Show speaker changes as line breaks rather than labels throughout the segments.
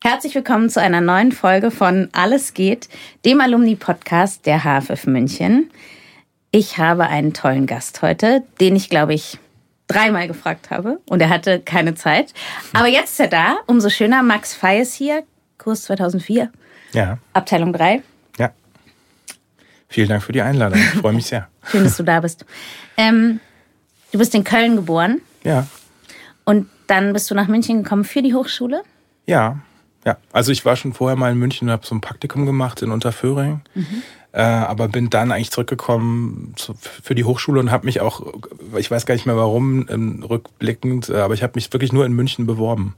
Herzlich willkommen zu einer neuen Folge von Alles geht, dem Alumni-Podcast der HFF München. Ich habe einen tollen Gast heute, den ich, glaube ich, dreimal gefragt habe und er hatte keine Zeit. Aber jetzt ist er da, umso schöner. Max Fey ist hier, Kurs 2004.
Ja.
Abteilung 3.
Ja. Vielen Dank für die Einladung. Ich freue mich sehr.
Schön, dass du da bist. Ähm, du bist in Köln geboren.
Ja.
Und dann bist du nach München gekommen für die Hochschule?
Ja. Ja. Also ich war schon vorher mal in München und habe so ein Praktikum gemacht in Unterföhring. Mhm. Äh, aber bin dann eigentlich zurückgekommen zu, für die Hochschule und habe mich auch, ich weiß gar nicht mehr warum, ähm, rückblickend, äh, aber ich habe mich wirklich nur in München beworben.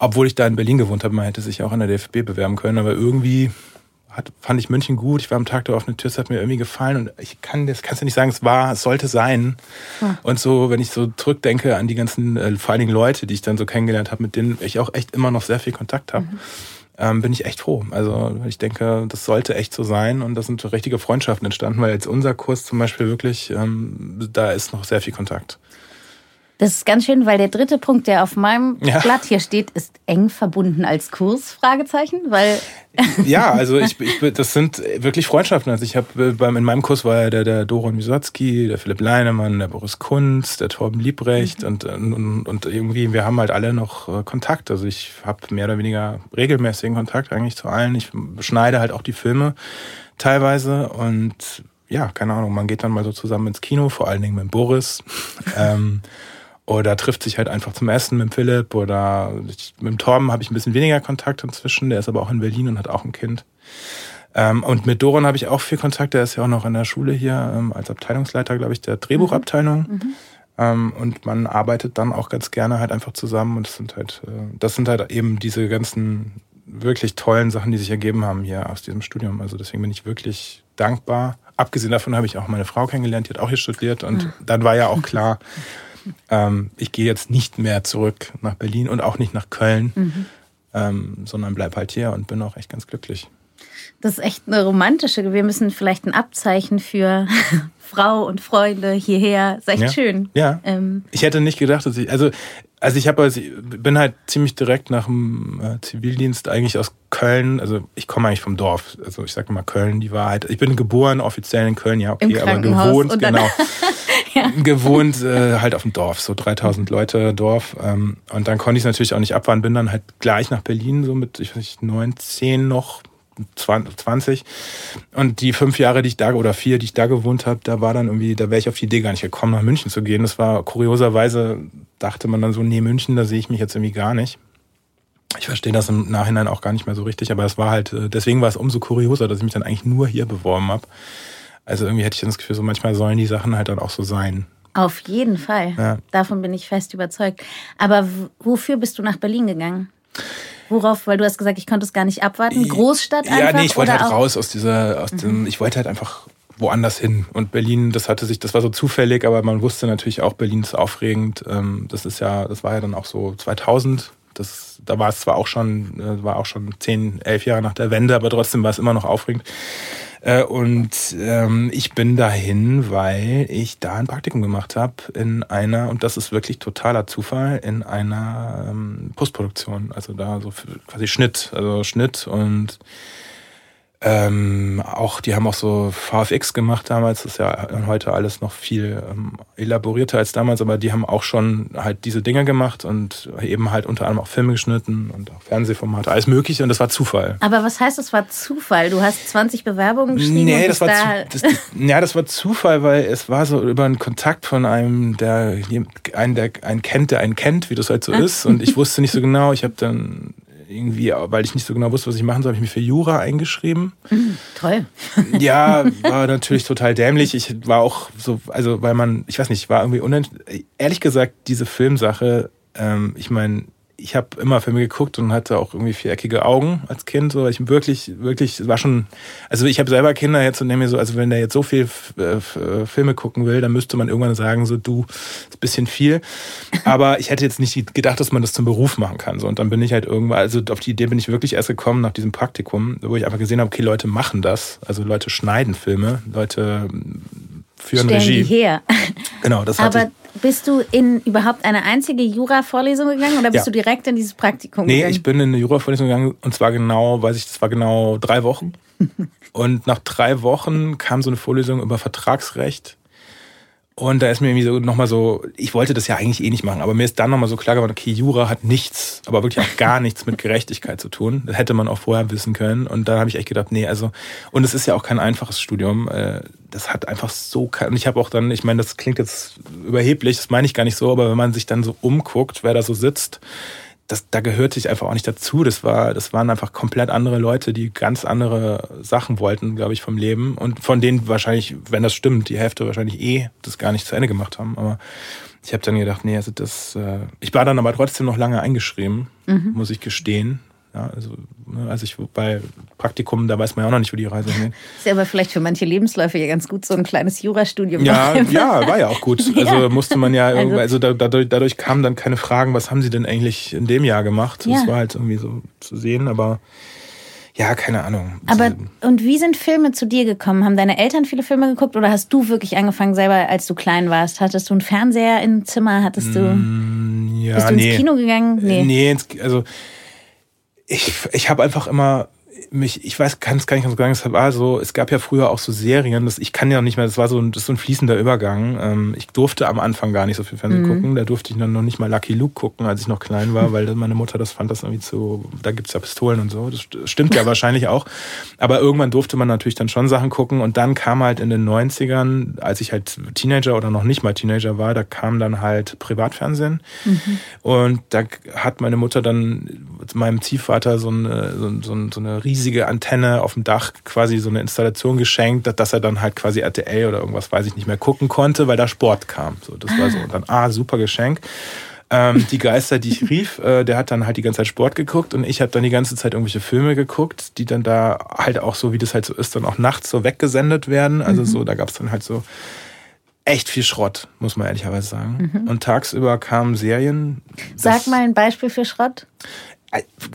Obwohl ich da in Berlin gewohnt habe, man hätte sich auch an der DFB bewerben können, aber irgendwie hat, fand ich München gut. Ich war am Tag der offenen Tür, es hat mir irgendwie gefallen und ich kann das kannst du nicht sagen, es war, es sollte sein. Ja. Und so, wenn ich so zurückdenke an die ganzen, äh, vor allen Dingen Leute, die ich dann so kennengelernt habe, mit denen ich auch echt immer noch sehr viel Kontakt habe. Mhm. Ähm, bin ich echt froh. Also ich denke, das sollte echt so sein und da sind richtige Freundschaften entstanden, weil jetzt unser Kurs zum Beispiel wirklich, ähm, da ist noch sehr viel Kontakt.
Das ist ganz schön, weil der dritte Punkt, der auf meinem ja. Blatt hier steht, ist eng verbunden als Kurs, Fragezeichen, weil...
Ja, also ich, ich, das sind wirklich Freundschaften. Also ich habe in meinem Kurs war ja der, der Doron Wisotzki, der Philipp Leinemann, der Boris Kunz, der Torben Liebrecht mhm. und, und, und irgendwie, wir haben halt alle noch äh, Kontakt. Also ich habe mehr oder weniger regelmäßigen Kontakt eigentlich zu allen. Ich schneide halt auch die Filme teilweise und ja, keine Ahnung, man geht dann mal so zusammen ins Kino, vor allen Dingen mit Boris. ähm, oder trifft sich halt einfach zum Essen mit Philipp oder ich, mit dem Torben habe ich ein bisschen weniger Kontakt inzwischen, der ist aber auch in Berlin und hat auch ein Kind. Ähm, und mit Doron habe ich auch viel Kontakt, der ist ja auch noch in der Schule hier ähm, als Abteilungsleiter, glaube ich, der Drehbuchabteilung. Mhm. mhm. Ähm, und man arbeitet dann auch ganz gerne halt einfach zusammen und das sind halt, äh, das sind halt eben diese ganzen wirklich tollen Sachen, die sich ergeben haben hier aus diesem Studium. Also deswegen bin ich wirklich dankbar. Abgesehen davon habe ich auch meine Frau kennengelernt, die hat auch hier studiert und mhm. dann war ja auch klar, ähm, ich gehe jetzt nicht mehr zurück nach Berlin und auch nicht nach Köln, mhm. ähm, sondern bleib halt hier und bin auch echt ganz glücklich.
Das ist echt eine romantische. Wir müssen vielleicht ein Abzeichen für Frau und Freunde hierher. Das ist echt
ja.
schön.
Ja. Ähm. Ich hätte nicht gedacht, dass ich, also, also ich habe, also ich bin halt ziemlich direkt nach dem äh, Zivildienst eigentlich aus Köln. Also ich komme eigentlich vom Dorf. Also ich sage mal Köln, die Wahrheit. Ich bin geboren offiziell in Köln, ja okay, aber gewohnt, genau. gewohnt äh, halt auf dem Dorf, so 3000 Leute Dorf. Ähm, und dann konnte ich es natürlich auch nicht abfahren, bin dann halt gleich nach Berlin, so mit, ich weiß nicht, 19 noch, 20. Und die fünf Jahre, die ich da, oder vier, die ich da gewohnt habe, da war dann irgendwie, da wäre ich auf die Idee gar nicht gekommen, nach München zu gehen. Das war kurioserweise, dachte man dann so, nee, München, da sehe ich mich jetzt irgendwie gar nicht. Ich verstehe das im Nachhinein auch gar nicht mehr so richtig, aber es war halt, äh, deswegen war es umso kurioser, dass ich mich dann eigentlich nur hier beworben habe. Also irgendwie hätte ich das Gefühl, so manchmal sollen die Sachen halt dann auch so sein.
Auf jeden Fall. Ja. Davon bin ich fest überzeugt. Aber wofür bist du nach Berlin gegangen? Worauf, weil du hast gesagt, ich konnte es gar nicht abwarten. Großstadt einfach?
Ja, nee, ich wollte halt raus aus dieser, aus mhm. dem, ich wollte halt einfach woanders hin. Und Berlin, das hatte sich, das war so zufällig, aber man wusste natürlich auch, Berlin ist aufregend. Ähm, das ist ja, das war ja dann auch so 2000. Das, da war es zwar auch schon, äh, war auch schon zehn, elf Jahre nach der Wende, aber trotzdem war es immer noch aufregend. Äh, und ähm, ich bin dahin, weil ich da ein Praktikum gemacht habe in einer, und das ist wirklich totaler Zufall, in einer ähm, Postproduktion. Also da so quasi Schnitt, also Schnitt und ähm, auch, die haben auch so VFX gemacht damals, das ist ja heute alles noch viel ähm, elaborierter als damals, aber die haben auch schon halt diese Dinge gemacht und eben halt unter anderem auch Filme geschnitten und auch Fernsehformate, alles mögliche und das war Zufall.
Aber was heißt, das war Zufall? Du hast 20 Bewerbungen geschrieben?
Nee, das war, da zu, das, ja, das war Zufall, weil es war so über einen Kontakt von einem, der einen, der einen kennt, der einen kennt, wie das halt so ist und ich wusste nicht so genau, ich habe dann irgendwie, weil ich nicht so genau wusste, was ich machen soll, habe ich mich für Jura eingeschrieben.
Mhm, toll.
Ja, war natürlich total dämlich. Ich war auch so, also weil man, ich weiß nicht, war irgendwie unent ehrlich gesagt, diese Filmsache, ähm, ich meine, ich habe immer Filme geguckt und hatte auch irgendwie viereckige Augen als Kind. So, ich wirklich, wirklich, war schon, also ich habe selber Kinder jetzt und nehme mir so, also wenn der jetzt so viel äh, Filme gucken will, dann müsste man irgendwann sagen, so du, ist ein bisschen viel. Aber ich hätte jetzt nicht gedacht, dass man das zum Beruf machen kann. So, und dann bin ich halt irgendwann, also auf die Idee bin ich wirklich erst gekommen nach diesem Praktikum, wo ich einfach gesehen habe, okay, Leute machen das. Also Leute schneiden Filme, Leute führen
Stellen
Regie.
die her.
Genau, das
Aber
hatte
bist du in überhaupt eine einzige Jura-Vorlesung gegangen oder bist
Ja.
du direkt in dieses Praktikum
Nee,
gegangen?
ich bin in eine Juravorlesung gegangen und zwar genau, weiß ich, das war genau drei Wochen. Und nach drei Wochen kam so eine Vorlesung über Vertragsrecht. Und da ist mir irgendwie so nochmal so, ich wollte das ja eigentlich eh nicht machen, aber mir ist dann nochmal so klar geworden, okay, Jura hat nichts, aber wirklich auch gar nichts mit Gerechtigkeit zu tun. Das hätte man auch vorher wissen können. Und dann habe ich echt gedacht, nee, also, und es ist ja auch kein einfaches Studium. äh, Das hat einfach so, und ich habe auch dann, ich meine, das klingt jetzt überheblich, das meine ich gar nicht so, aber wenn man sich dann so umguckt, wer da so sitzt, das, da gehörte ich einfach auch nicht dazu. Das war, das waren einfach komplett andere Leute, die ganz andere Sachen wollten, glaube ich, vom Leben. Und von denen wahrscheinlich, wenn das stimmt, die Hälfte wahrscheinlich eh das gar nicht zu Ende gemacht haben. Aber ich habe dann gedacht, nee, also das, äh, ich war dann aber trotzdem noch lange eingeschrieben, muss ich gestehen. Ja, also, ne, als ich bei Praktikum, da weiß man ja auch noch nicht, wo die Reise hingeht.
ist ja aber vielleicht für manche Lebensläufe ja ganz gut, so ein kleines Jurastudium.
Ja, ja, war ja auch gut. Also
Ja.
musste man ja irgendwie,
Also-
also, da, dadurch, dadurch kamen dann keine Fragen, was haben sie denn eigentlich in dem Jahr gemacht?
Ja.
Das war halt irgendwie so zu sehen, aber ja, keine Ahnung.
Aber und wie sind Filme zu dir gekommen? Haben deine Eltern viele Filme geguckt oder hast du wirklich angefangen selber, als du klein warst? Hattest du einen Fernseher im Zimmer? Hattest du
Mm, ja,
bist du
nee.
ins Kino gegangen? Nee.
Nee, ins, also ich, ich habe einfach immer mich, ich weiß, kann es gar nicht ganz sagen, es war so, es gab ja früher auch so Serien, das, ich kann ja nicht mehr, das war so ein, das so ein fließender Übergang. Ähm, ich durfte am Anfang gar nicht so viel Fernsehen gucken, da durfte ich dann noch nicht mal Lucky Luke gucken, als ich noch klein war, weil meine Mutter das fand das irgendwie zu, da gibt's ja Pistolen und so, das st- stimmt ja wahrscheinlich auch. Aber irgendwann durfte man natürlich dann schon Sachen gucken und dann kam halt in den 90ern, als ich halt Teenager oder noch nicht mal Teenager war, da kam dann halt Privatfernsehen. Und da hat meine Mutter dann meinem Ziehvater so eine, so, so, so eine riesige Antenne auf dem Dach, quasi so eine Installation geschenkt, dass er dann halt quasi RTL oder irgendwas, weiß ich nicht mehr, gucken konnte, weil da Sport kam. So, das war so. Und dann, ah, super Geschenk. Ähm, die Geister, die ich rief, äh, der hat dann halt die ganze Zeit Sport geguckt und ich habe dann die ganze Zeit irgendwelche Filme geguckt, die dann da halt auch so, wie das halt so ist, dann auch nachts so weggesendet werden. Also so, da gab es dann halt so echt viel Schrott, muss man ehrlicherweise sagen. Und tagsüber kamen Serien.
Sag mal ein Beispiel für Schrott.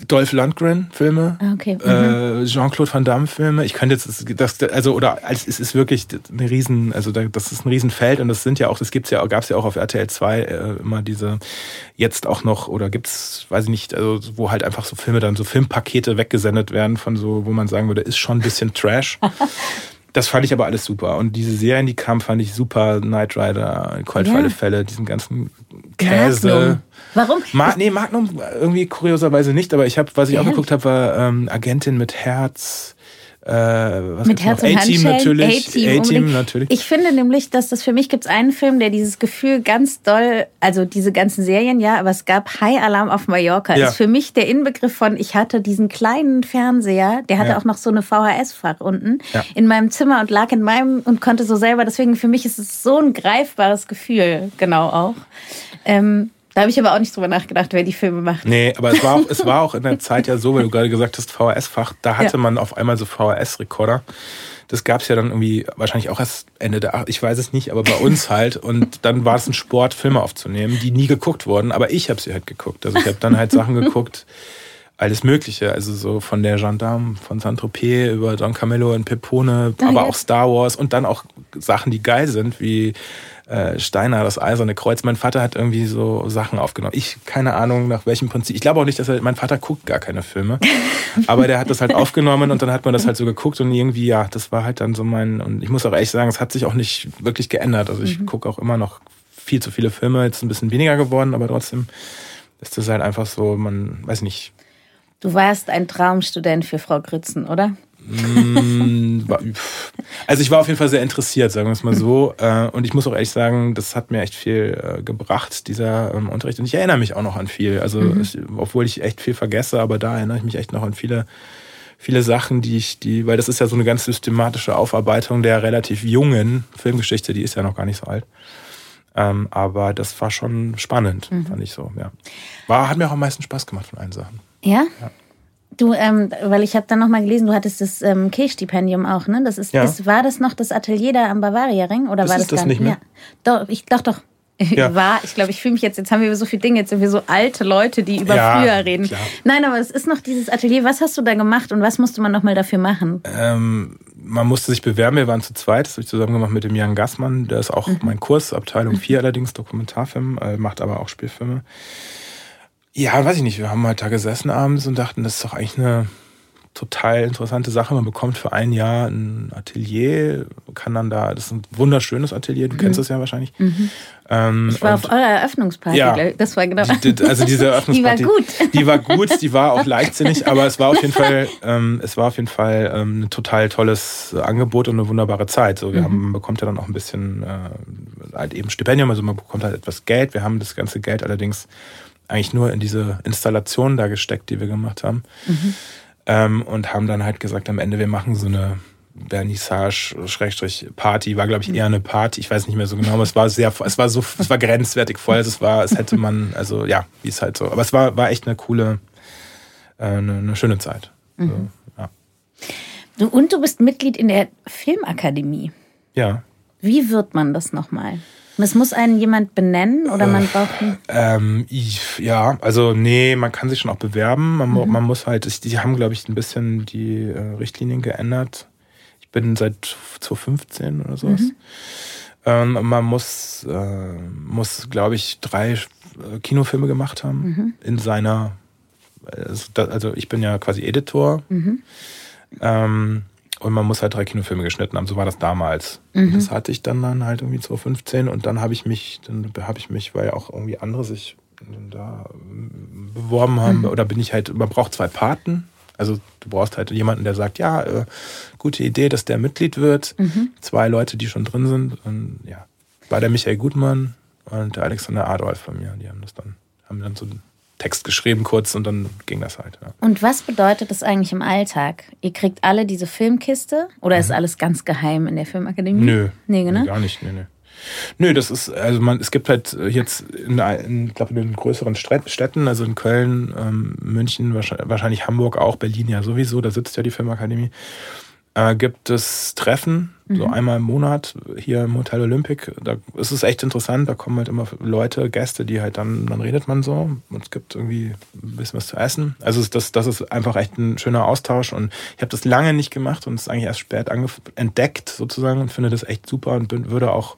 Dolph Lundgren Filme,
Ah, Okay.
äh, Jean-Claude Van Damme Filme. Ich könnte jetzt das, also oder es ist wirklich eine riesen, also da- das ist ein Riesenfeld und das sind ja auch, das gibt's ja gab's ja auch auf RTL 2 äh, immer diese jetzt auch noch oder gibt's, weiß ich nicht, also wo halt einfach so Filme dann so Filmpakete weggesendet werden von so, wo man sagen würde, ist schon ein bisschen Trash. Das fand ich aber alles super. Und diese Serien, die kamen, fand ich super. Knight Rider, Coldfire
Ja.
Fälle, diesen ganzen Käse.
Magnum. Warum?
Ma nee, Magnum irgendwie kurioserweise nicht, aber ich habe, was ich auch
Ehrlich?
geguckt habe, war ähm, Agentin mit Herz. Äh,
Mit Herz und Handschellen?
natürlich.
A-Team
natürlich.
Ich finde nämlich, dass das für mich gibt es einen Film, der dieses Gefühl ganz doll, also diese ganzen Serien, ja, aber es gab High Alarm auf Mallorca.
Ja.
Ist für mich der Inbegriff von, ich hatte diesen kleinen Fernseher, der hatte
Ja.
auch noch so eine VHS-Fach unten
Ja.
in meinem Zimmer und lag in meinem und konnte so selber. Deswegen für mich ist es so ein greifbares Gefühl, genau auch. Ähm, da habe ich aber auch nicht drüber nachgedacht, wer die Filme macht.
Nee, aber es war, auch, es war auch in der Zeit ja so, weil du gerade gesagt hast, VHS-Fach, da hatte
Ja.
man auf einmal so VHS-Rekorder. Das gab's ja dann irgendwie wahrscheinlich auch erst Ende der, ich weiß es nicht, aber bei uns halt. Und dann war es ein Sport, Filme aufzunehmen, die nie geguckt wurden, aber ich habe sie halt geguckt. Also ich habe dann halt Sachen geguckt, alles Mögliche. Also so von der Gendarme, von Saint-Tropez über Don Camillo und Pepone,
Ah,
aber
ja.
auch Star Wars und dann auch Sachen, die geil sind, wie äh, Steiner, das Eiserne Kreuz. Mein Vater hat irgendwie so Sachen aufgenommen. Ich, keine Ahnung, nach welchem Prinzip. Ich glaube auch nicht, dass er, mein Vater guckt gar keine Filme. aber der hat das halt aufgenommen und dann hat man das halt so geguckt und irgendwie, ja, das war halt dann so mein, und ich muss auch ehrlich sagen, es hat sich auch nicht wirklich geändert. Also ich gucke auch immer noch viel zu viele Filme, jetzt ein bisschen weniger geworden, aber trotzdem ist das halt einfach so, man, weiß nicht,
Du warst ein Traumstudent für Frau Grützen, oder?
Mm. Also ich war auf jeden Fall sehr interessiert, sagen wir es mal so. Äh, Und ich muss auch ehrlich sagen, das hat mir echt viel äh, gebracht, dieser ähm, Unterricht. Und ich erinnere mich auch noch an viel. Also ich, obwohl ich echt viel vergesse, aber da erinnere ich mich echt noch an viele, viele Sachen, die ich, die, weil das ist ja so eine ganz systematische Aufarbeitung der relativ jungen Filmgeschichte, die ist ja noch gar nicht so alt. Ähm, aber das war schon spannend, mhm. fand ich so, ja. War, hat mir auch am meisten Spaß gemacht von allen Sachen.
Ja? ja. Du, ähm, weil ich habe dann nochmal gelesen, du hattest das ähm, Kehl-Stipendium auch, ne? Das ist, ja. ist, war das noch das Atelier da am Bavaria-Ring? Oder
das
war
ist das, das nicht mehr? Ja.
Doch, ich, doch, doch. Ja. war, ich glaube, ich fühle mich jetzt, jetzt haben wir so viele Dinge, jetzt sind wir so alte Leute, die über ja, früher reden. Klar. Nein, aber es ist noch dieses Atelier. Was hast du da gemacht und was musste man nochmal dafür machen?
Ähm, man musste sich bewerben, wir waren zu zweit, das habe ich zusammen gemacht mit dem Jan Gassmann, der ist auch mhm. mein Kurs, Abteilung 4 mhm. allerdings, Dokumentarfilm, äh, macht aber auch Spielfilme. Ja, weiß ich nicht, wir haben halt da gesessen abends und dachten, das ist doch eigentlich eine total interessante Sache. Man bekommt für ein Jahr ein Atelier, kann dann da, das ist ein wunderschönes Atelier, du mhm. kennst das ja wahrscheinlich. Mhm.
Ähm, ich war auf eurer Eröffnungsparty,
ja,
das war genau.
Die, also diese Eröffnungsparty.
Die war gut.
Die war gut, die war auch leichtsinnig, aber es war auf jeden Fall, ähm, es war auf jeden Fall ähm, ein total tolles Angebot und eine wunderbare Zeit. So, wir mhm. haben, man bekommt ja dann auch ein bisschen äh, halt eben Stipendium, also man bekommt halt etwas Geld. Wir haben das ganze Geld allerdings eigentlich nur in diese Installation da gesteckt, die wir gemacht haben. Mhm. Ähm, und haben dann halt gesagt, am Ende, wir machen so eine Vernissage, Schrägstrich Party, war glaube ich eher eine Party, ich weiß nicht mehr so genau, aber es war sehr, es war so, es war grenzwertig voll, also es war, es hätte man, also ja, wie es halt so, aber es war, war echt eine coole, äh, eine, eine schöne Zeit. Mhm. So, ja.
Du, und du bist Mitglied in der Filmakademie.
Ja.
Wie wird man das nochmal? Es muss einen jemand benennen oder man äh, braucht einen
ähm, Ja, also nee, man kann sich schon auch bewerben. Man, mhm. man muss halt, die haben, glaube ich, ein bisschen die äh, Richtlinien geändert. Ich bin seit 2015 oder sowas. Mhm. Ähm, man muss, äh, muss glaube ich, drei äh, Kinofilme gemacht haben mhm. in seiner. Also ich bin ja quasi Editor. Mhm. Ähm, und man muss halt drei Kinofilme geschnitten haben. So war das damals. Mhm. Das hatte ich dann, dann halt irgendwie 2015 und dann habe ich mich, dann habe ich mich, weil ja auch irgendwie andere sich da beworben haben, mhm. oder bin ich halt, man braucht zwei Paten. Also du brauchst halt jemanden, der sagt, ja, äh, gute Idee, dass der Mitglied wird. Mhm. Zwei Leute, die schon drin sind. Und ja, war der Michael Gutmann und der Alexander Adolf von mir. Die haben das dann, haben dann so Text geschrieben kurz und dann ging das halt. Ja.
Und was bedeutet das eigentlich im Alltag? Ihr kriegt alle diese Filmkiste oder mhm. ist alles ganz geheim in der Filmakademie?
Nö. Nee, ne? gar nicht. Nee, nee. Nö, das ist, also man, es gibt halt jetzt in, in, ich glaube, in den größeren Städten, also in Köln, ähm, München, wahrscheinlich, wahrscheinlich Hamburg auch, Berlin ja sowieso, da sitzt ja die Filmakademie äh, gibt es Treffen, mhm. so einmal im Monat hier im Hotel Olympic. Da ist es echt interessant, da kommen halt immer Leute, Gäste, die halt dann, dann redet man so und es gibt irgendwie ein bisschen was zu essen. Also das, das ist einfach echt ein schöner Austausch und ich habe das lange nicht gemacht und es ist eigentlich erst spät entdeckt sozusagen und finde das echt super und bin, würde auch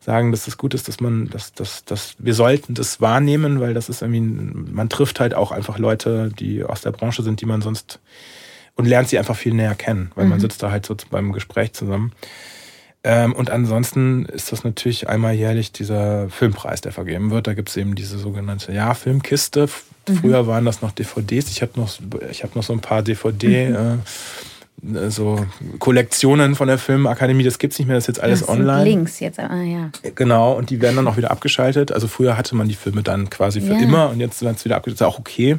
sagen, dass es gut ist, dass man, dass, dass, dass wir sollten das wahrnehmen, weil das ist irgendwie, man trifft halt auch einfach Leute, die aus der Branche sind, die man sonst und lernt sie einfach viel näher kennen, weil mhm. man sitzt da halt so beim Gespräch zusammen. Ähm, und ansonsten ist das natürlich einmal jährlich dieser Filmpreis, der vergeben wird. Da gibt es eben diese sogenannte ja, Filmkiste. Mhm. Früher waren das noch DVDs. Ich habe noch, hab noch so ein paar DVD. Mhm. Äh, so Kollektionen von der Filmakademie, das gibt es nicht mehr, das ist jetzt alles das online.
Links jetzt, ah ja.
Genau, und die werden dann auch wieder abgeschaltet. Also früher hatte man die Filme dann quasi für ja. immer und jetzt werden es wieder abgeschaltet. Das ist auch okay,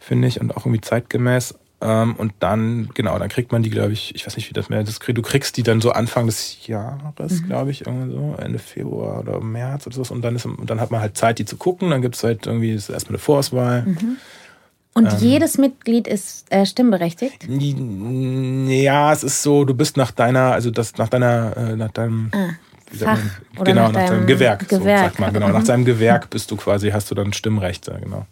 finde ich, und auch irgendwie zeitgemäß. Ähm, und dann, genau, dann kriegt man die, glaube ich, ich weiß nicht, wie das mehr ist. Du kriegst die dann so Anfang des Jahres, mhm. glaube ich, irgendwie so, Ende Februar oder März oder so. Und dann, ist, und dann hat man halt Zeit, die zu gucken. Dann gibt es halt irgendwie erstmal eine Vorauswahl.
Mhm. Und ähm, jedes Mitglied ist äh, stimmberechtigt?
Ja, es ist so, du bist nach deiner, also das nach deiner, äh, nach deinem
ah, Fach
man, genau, nach, nach deinem Gewerk, Gewerk. So, sagt man, genau. Mhm. Nach seinem Gewerk bist du quasi, hast du dann Stimmrechte, genau.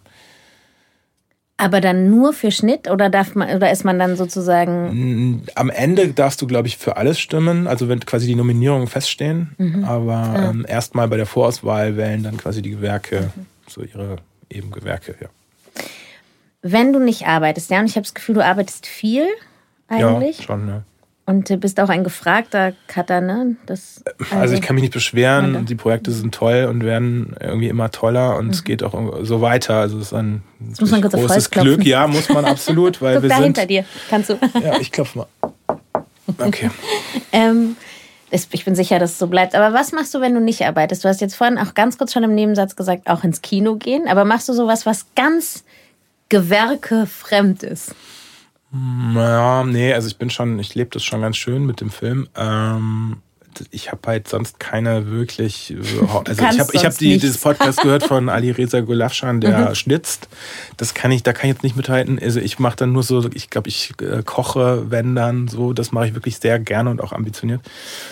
Aber dann nur für Schnitt oder darf man oder ist man dann sozusagen?
Am Ende darfst du, glaube ich, für alles stimmen, also wenn quasi die Nominierungen feststehen. Mhm. Aber ah. ähm, erstmal bei der Vorauswahl wählen dann quasi die Gewerke, mhm. so ihre eben Gewerke, ja.
Wenn du nicht arbeitest, ja, und ich habe das Gefühl, du arbeitest viel eigentlich.
Ja, schon, ja.
Und bist auch ein gefragter Cutter, ne? Das,
also, also, ich kann mich nicht beschweren. Oder? Die Projekte sind toll und werden irgendwie immer toller und mhm. es geht auch so weiter. Also es ist ein großes Glück. Ja, muss man absolut, weil
Guck
wir
da
sind.
hinter dir, kannst du.
ja, ich klopfe mal. Okay.
ähm, ich bin sicher, dass es so bleibt. Aber was machst du, wenn du nicht arbeitest? Du hast jetzt vorhin auch ganz kurz schon im Nebensatz gesagt, auch ins Kino gehen. Aber machst du sowas, was ganz gewerkefremd ist?
Ja, nee, also ich bin schon, ich lebe das schon ganz schön mit dem Film. Ähm, ich habe halt sonst keine wirklich. Also ich habe ich hab die, dieses Podcast gehört von Ali Reza Golafschan, der mhm. schnitzt. Das kann ich, da kann ich jetzt nicht mithalten. Also ich mache dann nur so, ich glaube, ich äh, koche, wenn dann so. Das mache ich wirklich sehr gerne und auch ambitioniert.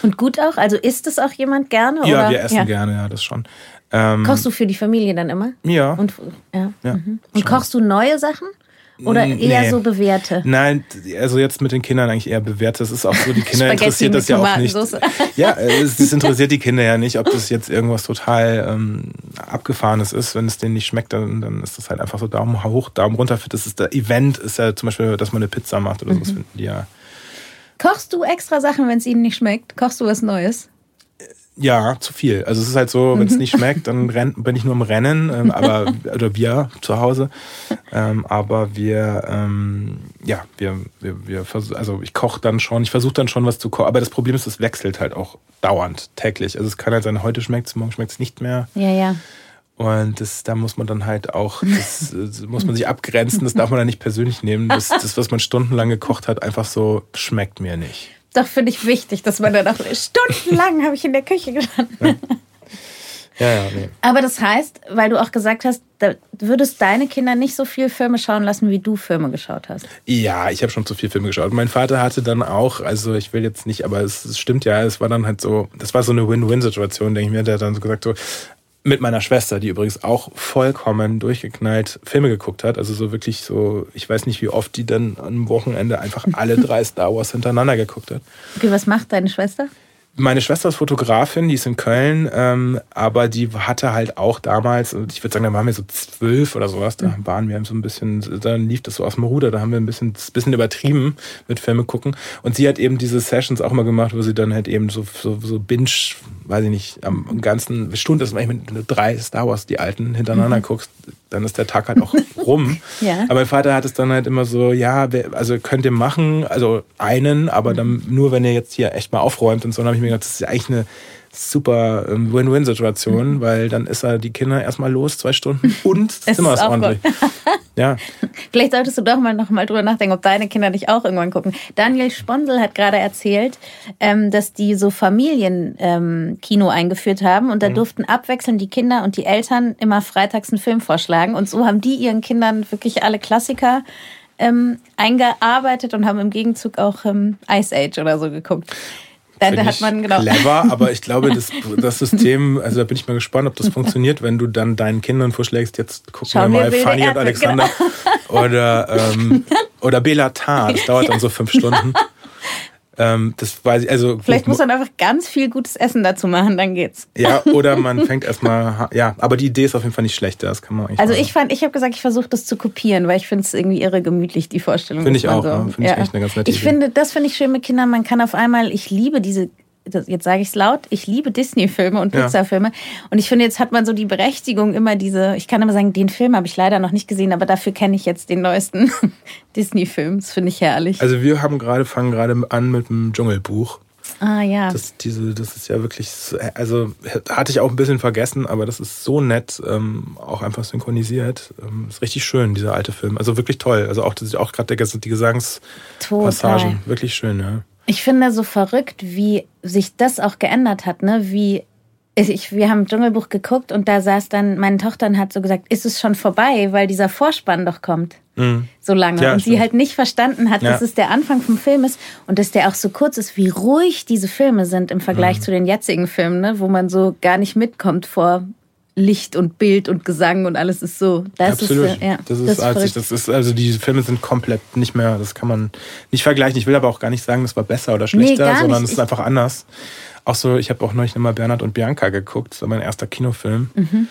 Und gut auch? Also isst es auch jemand gerne?
Ja,
oder?
wir essen ja. gerne, ja, das schon.
Ähm, Kochst du für die Familie dann immer?
Ja.
Und, ja. ja mhm. und kochst du neue Sachen? Oder eher nee. so bewährte?
Nein, also jetzt mit den Kindern eigentlich eher bewährte. Das ist auch so, die Kinder interessiert das ja auch nicht. Ja, es, es, interessiert die Kinder ja nicht, ob das jetzt irgendwas total ähm, Abgefahrenes ist. Wenn es denen nicht schmeckt, dann, dann ist das halt einfach so Daumen hoch, Daumen runter. Das ist der Event, ist ja zum Beispiel, dass man eine Pizza macht oder mhm. sowas, finden die ja.
Kochst du extra Sachen, wenn es ihnen nicht schmeckt? Kochst du was Neues?
Ja, zu viel. Also es ist halt so, wenn es nicht schmeckt, dann renn, bin ich nur im Rennen, ähm, aber oder wir zu Hause. Ähm, aber wir, ähm, ja, wir, wir, wir also ich koche dann schon, ich versuche dann schon was zu kochen. Aber das Problem ist, es wechselt halt auch dauernd, täglich. Also es kann halt sein, heute schmeckt es, morgen schmeckt es nicht mehr.
Ja, ja.
Und das, da muss man dann halt auch, das, das muss man sich abgrenzen, das darf man dann nicht persönlich nehmen. Das, das, was man stundenlang gekocht hat, einfach so schmeckt mir nicht
doch finde ich wichtig, dass man dann auch stundenlang habe ich in der Küche gestanden.
Ja. Ja, nee.
Aber das heißt, weil du auch gesagt hast, da würdest deine Kinder nicht so viel Filme schauen lassen, wie du Filme geschaut hast.
Ja, ich habe schon zu viel Filme geschaut. Mein Vater hatte dann auch, also ich will jetzt nicht, aber es, es stimmt ja, es war dann halt so, das war so eine Win-Win-Situation, denke ich mir. Der hat dann so gesagt, so, mit meiner Schwester, die übrigens auch vollkommen durchgeknallt Filme geguckt hat. Also so wirklich so, ich weiß nicht, wie oft die dann am Wochenende einfach alle drei Star Wars hintereinander geguckt hat.
Okay, was macht deine Schwester?
Meine Schwester ist Fotografin, die ist in Köln, ähm, aber die hatte halt auch damals, ich würde sagen, da waren wir so zwölf oder sowas, da mhm. waren wir so ein bisschen, dann lief das so aus dem Ruder, da haben wir ein bisschen, bisschen übertrieben mit Filme gucken. Und sie hat eben diese Sessions auch mal gemacht, wo sie dann halt eben so, so, so Binge, weiß ich nicht, am ganzen Stunde, dass man mit drei Star Wars, die alten, hintereinander mhm. guckst, dann ist der Tag halt auch rum.
ja.
Aber mein Vater hat es dann halt immer so, ja, also könnt ihr machen, also einen, aber dann nur, wenn ihr jetzt hier echt mal aufräumt und so. Dann habe ich mir gedacht, das ist ja eigentlich eine super ähm, Win-Win-Situation, mhm. weil dann ist er die Kinder erstmal los, zwei Stunden und das Zimmer ist, ist ordentlich. ja.
Vielleicht solltest du doch mal noch mal drüber nachdenken, ob deine Kinder dich auch irgendwann gucken. Daniel Spondel hat gerade erzählt, ähm, dass die so Familienkino ähm, eingeführt haben und da mhm. durften abwechselnd die Kinder und die Eltern immer freitags einen Film vorschlagen und so haben die ihren Kindern wirklich alle Klassiker eingearbeitet und haben im Gegenzug auch Ice Age oder so geguckt. Da, da hat man genau.
Clever, aber ich glaube, das, das System, also da bin ich mal gespannt, ob das funktioniert, wenn du dann deinen Kindern vorschlägst, jetzt gucken Schauen wir mal Fanny und Alexander genau. oder, ähm, oder Bela Tar. Das dauert dann so fünf Stunden. Ähm, das weiß ich, also.
Vielleicht muss man einfach ganz viel gutes Essen dazu machen, dann geht's.
Ja, oder man fängt erstmal, ja, aber die Idee ist auf jeden Fall nicht schlecht, das kann man eigentlich
Also ich fand, ich habe gesagt, ich versuche das zu kopieren, weil ich finde es irgendwie irre gemütlich, die Vorstellung.
Finde ich auch, so, ja, finde ja. ich echt eine ganz nette
Ich Idee. finde, das finde ich schön mit Kindern, man kann auf einmal, ich liebe diese jetzt sage ich es laut, ich liebe Disney-Filme und Pixar-Filme. Ja. Und ich finde, jetzt hat man so die Berechtigung, immer diese, ich kann immer sagen, den Film habe ich leider noch nicht gesehen, aber dafür kenne ich jetzt den neuesten Disney-Film. Das finde ich herrlich.
Also wir haben gerade, fangen gerade an mit dem Dschungelbuch.
Ah ja.
Das, diese, das ist ja wirklich, also hatte ich auch ein bisschen vergessen, aber das ist so nett, ähm, auch einfach synchronisiert. Ähm, ist richtig schön, dieser alte Film. Also wirklich toll. Also auch, auch gerade die Gesangspassagen. Wirklich schön, ja.
Ich finde so verrückt, wie sich das auch geändert hat, ne? Wie ich, wir haben Dschungelbuch geguckt und da saß dann meine Tochter und hat so gesagt, ist es schon vorbei, weil dieser Vorspann doch kommt. Mhm. So lange. Ja, und stimmt. sie halt nicht verstanden hat, ja. dass es der Anfang vom Film ist und dass der auch so kurz ist, wie ruhig diese Filme sind im Vergleich mhm. zu den jetzigen Filmen, ne? wo man so gar nicht mitkommt vor Licht und Bild und Gesang und alles ist so.
Das Absolut. Ist, ja, das ist das Das ist also die Filme sind komplett nicht mehr. Das kann man nicht vergleichen. Ich will aber auch gar nicht sagen, das war besser oder schlechter, nee, sondern es ist einfach anders. Auch so, ich habe auch neulich nochmal Bernhard und Bianca geguckt. Das war mein erster Kinofilm. Mhm.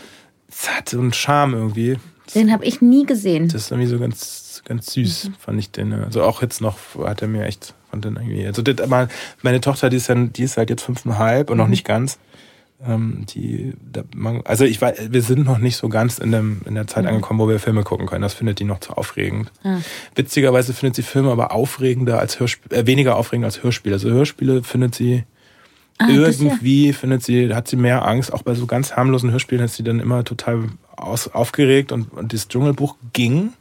Es hat so einen Charme irgendwie.
Den habe ich nie gesehen.
Das ist irgendwie so ganz, ganz süß, mhm. fand ich den. Also auch jetzt noch hat er mir echt, fand den irgendwie. Also das, meine Tochter, die ist, ja, die ist halt jetzt fünfeinhalb und mhm. noch nicht ganz. Ähm, die, da, man, also ich weiß, wir sind noch nicht so ganz in, dem, in der Zeit mhm. angekommen, wo wir Filme gucken können. Das findet die noch zu aufregend. Ah. Witzigerweise findet sie Filme aber aufregender als Hörspiele, äh, weniger aufregend als Hörspiele. Also Hörspiele findet sie ah, irgendwie, findet sie, hat sie mehr Angst. Auch bei so ganz harmlosen Hörspielen ist sie dann immer total aus, aufgeregt und, und das Dschungelbuch ging,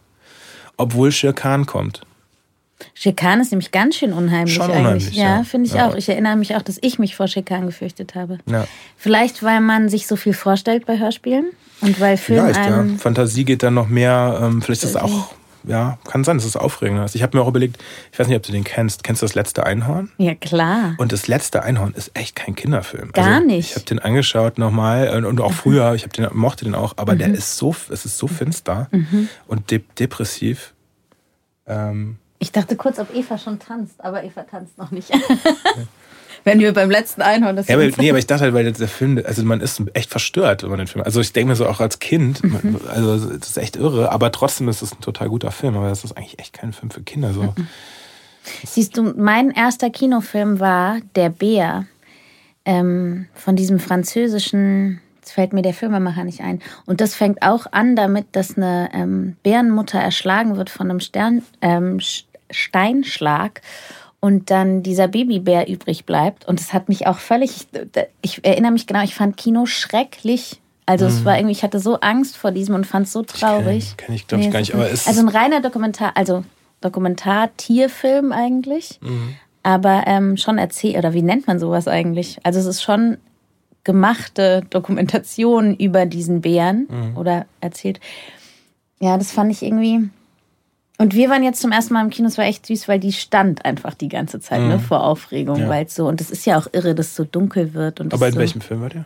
obwohl Shir Khan kommt.
Schikanen ist nämlich ganz schön unheimlich
Schon
eigentlich.
unheimlich,
ja,
ja.
finde ich
Ja.
auch. Ich erinnere mich auch, dass ich mich vor Schikanen gefürchtet habe.
Ja.
Vielleicht, weil man sich so viel vorstellt bei Hörspielen und weil Film
Vielleicht, ja.
einem.
Fantasie geht dann noch mehr, ähm, vielleicht ist es auch, ja, kann sein, dass es aufregender ist. Ich habe mir auch überlegt, ich weiß nicht, ob du den kennst. Kennst du das letzte Einhorn?
Ja, klar.
Und das letzte Einhorn ist echt kein Kinderfilm.
Gar
also,
nicht.
Ich habe den angeschaut nochmal und, und auch früher, ich den, mochte den auch, aber
Mhm.
der ist so, es ist so finster und de depressiv. Ähm,
Ich dachte kurz, ob Eva schon tanzt, aber Eva tanzt noch nicht. Wenn wir beim letzten Einhorn das
ja, aber, nee, aber ich dachte halt, weil der Film, also man ist echt verstört, wenn man den Film. Also ich denke mir so auch als Kind,
Mhm.
also das ist echt irre, aber trotzdem ist es ein total guter Film, aber das ist eigentlich echt kein Film für Kinder. So.
Mhm. Siehst du, mein erster Kinofilm war Der Bär ähm, von diesem französischen, jetzt fällt mir der Filmemacher nicht ein. Und das fängt auch an damit, dass eine ähm, Bärenmutter erschlagen wird von einem Stern, ähm, Sch- Steinschlag und dann dieser Babybär übrig bleibt. Und das hat mich auch völlig, ich, erinnere mich genau, ich fand Kino schrecklich. Also es war irgendwie, ich hatte so Angst vor diesem und fand es so traurig.
kenn ich, glaub ich, gar
es
nicht, aber es
also ein reiner Dokumentar, also Dokumentar-Tierfilm eigentlich,
Mhm.
aber ähm, schon erzählt, oder wie nennt man sowas eigentlich? Also es ist schon gemachte Dokumentation über diesen Bären
Mhm.
oder erzählt. Ja, das fand ich irgendwie. Und wir waren jetzt zum ersten Mal im Kino, es war echt süß, weil die stand einfach die ganze Zeit ne, vor Aufregung,
Mhm. Ja.
weil so, und es ist ja auch irre, dass es so dunkel wird. Und
Aber in
so,
welchem Film war der?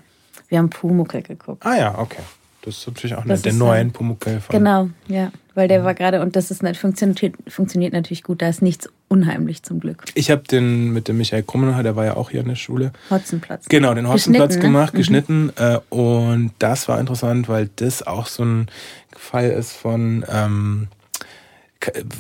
Wir haben Pumuckel geguckt.
Ah ja, okay. Das ist natürlich auch
Das
der
ist,
neuen
äh,
Pumuckl von
Genau, ja. Weil der war gerade, und das ist nicht, funktioniert, funktioniert natürlich gut, da ist nichts unheimlich zum Glück.
Ich habe den mit dem Michael Krummenhofer, der war ja auch hier in der Schule.
Hotzenplatz.
Genau, den Hotzenplatz
ne?
gemacht, geschnitten. Äh, und das war interessant, weil das auch so ein Fall ist von, ähm,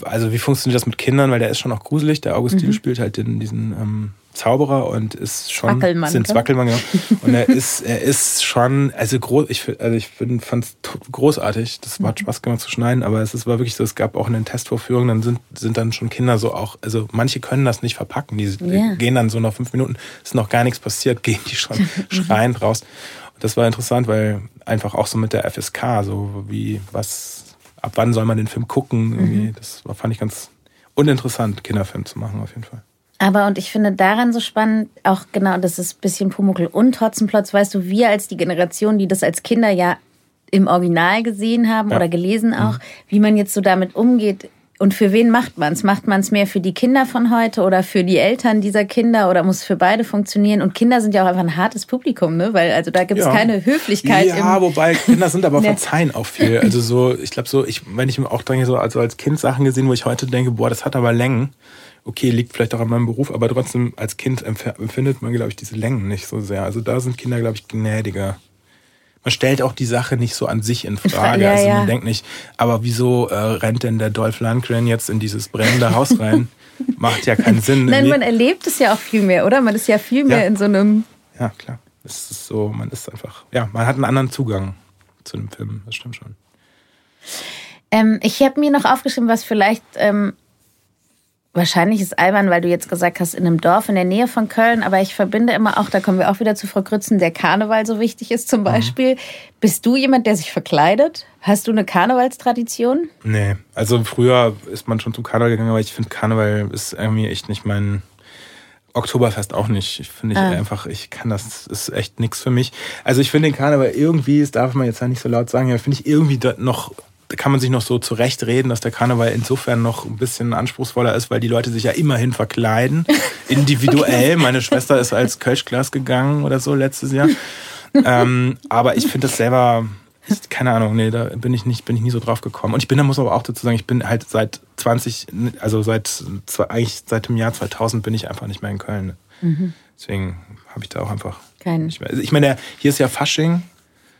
also wie funktioniert das mit Kindern, weil der ist schon auch gruselig. Der Augustin spielt halt den, diesen ähm, Zauberer und ist schon
Wackelmann,
sind
gell?
Wackelmann, genau. Und er ist, er ist schon, also groß, ich, also ich fand es großartig. Das
Mhm.
hat Spaß gemacht zu schneiden, aber es ist, war wirklich so, es gab auch in den Testvorführungen, dann sind, sind dann schon Kinder so auch, also manche können das nicht verpacken. Die
Ja.
gehen dann so nach fünf Minuten, ist noch gar nichts passiert, gehen die schon schreiend raus. Und das war interessant, weil einfach auch so mit der FSK, so wie, was, ab wann soll man den Film gucken, irgendwie, das fand ich ganz uninteressant, Kinderfilm zu machen, auf jeden Fall.
Aber und ich finde daran so spannend, auch genau, das ist ein bisschen Pumuckl und Hotzenplotz, weißt du, wir als die Generation, die das als Kinder ja im Original gesehen haben
Ja.
oder gelesen auch, wie man jetzt so damit umgeht. Und für wen macht man es? Macht man es mehr für die Kinder von heute oder für die Eltern dieser Kinder oder muss für beide funktionieren? Und Kinder sind ja auch einfach ein hartes Publikum, ne? Weil also da gibt es
Ja.
keine Höflichkeit.
Ja, wobei Kinder sind aber verzeihen auch viel. Also so, ich glaube so, ich, wenn ich mir auch denke, so also als Kind Sachen gesehen, wo ich heute denke, boah, das hat aber Längen. Okay, liegt vielleicht auch an meinem Beruf, aber trotzdem als Kind empf- empfindet man, glaube ich, diese Längen nicht so sehr. Also da sind Kinder, glaube ich, gnädiger. Man stellt auch die Sache nicht so an sich in Frage.
Ja,
also
ja.
man denkt nicht, aber wieso äh, rennt denn der Dolph Lundgren jetzt in dieses brennende Haus rein? Macht ja keinen Sinn.
Nein, man erlebt es ja auch viel mehr, oder? Man ist ja viel mehr
Ja.
in so einem
ja, klar. Es ist so, man ist einfach, ja, man hat einen anderen Zugang zu dem Film. Das stimmt schon.
Ähm, ich habe mir noch aufgeschrieben, was vielleicht ähm, wahrscheinlich ist albern, weil du jetzt gesagt hast, in einem Dorf in der Nähe von Köln, aber ich verbinde immer auch, da kommen wir auch wieder zu Frau Grützen, der Karneval so wichtig ist zum Beispiel. Bist du jemand, der sich verkleidet? Hast du eine Karnevalstradition?
Nee, also früher ist man schon zum Karneval gegangen, aber ich finde Karneval ist irgendwie echt nicht mein Oktoberfest auch nicht. Ich finde ich
Ah.
einfach, ich kann das, ist echt nichts für mich. Also ich finde den Karneval irgendwie, das darf man jetzt ja nicht so laut sagen, aber finde ich irgendwie noch, kann man sich noch so zurechtreden, dass der Karneval insofern noch ein bisschen anspruchsvoller ist, weil die Leute sich ja immerhin verkleiden, individuell. Meine Schwester ist als Kölschglas gegangen oder so letztes Jahr. ähm, aber ich finde das selber, ich, keine Ahnung, nee, da bin ich nicht, bin ich nie so drauf gekommen. Und ich bin, da muss aber auch dazu sagen, ich bin halt seit 20, also seit, eigentlich seit dem Jahr 2000 bin ich einfach nicht mehr in Köln. Deswegen habe ich da auch einfach
Keinen.
nicht mehr. Also ich meine, hier ist ja Fasching.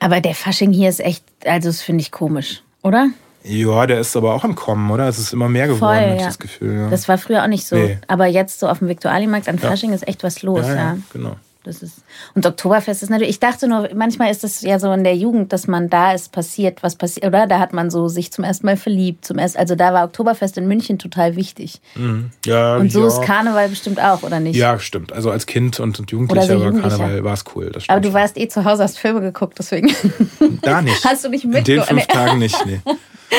Aber der Fasching hier ist echt, also das finde ich komisch, oder?
Ja, der ist aber auch am Kommen, oder? Es ist immer mehr geworden, habe ich
ja.
das Gefühl. Ja.
Das war früher auch nicht so.
Nee.
Aber jetzt so auf dem Viktualienmarkt an Fasching ist echt was los,
ja,
ja.
ja, genau.
Das ist, und Oktoberfest ist natürlich, ich dachte nur, manchmal ist es ja so in der Jugend, dass man da ist passiert, was passiert, oder? Da hat man so sich zum ersten Mal verliebt, zum ersten, also da war Oktoberfest in München total wichtig.
Ja,
Und so
ja.
ist Karneval bestimmt auch, oder nicht?
Ja, stimmt. Also als Kind und, und Jugendlicher
so
war. Karneval, war es cool.
Aber du warst eh zu Hause, hast Filme geguckt, deswegen.
da nicht.
Hast du nicht
In den fünf. Tagen nicht, nee.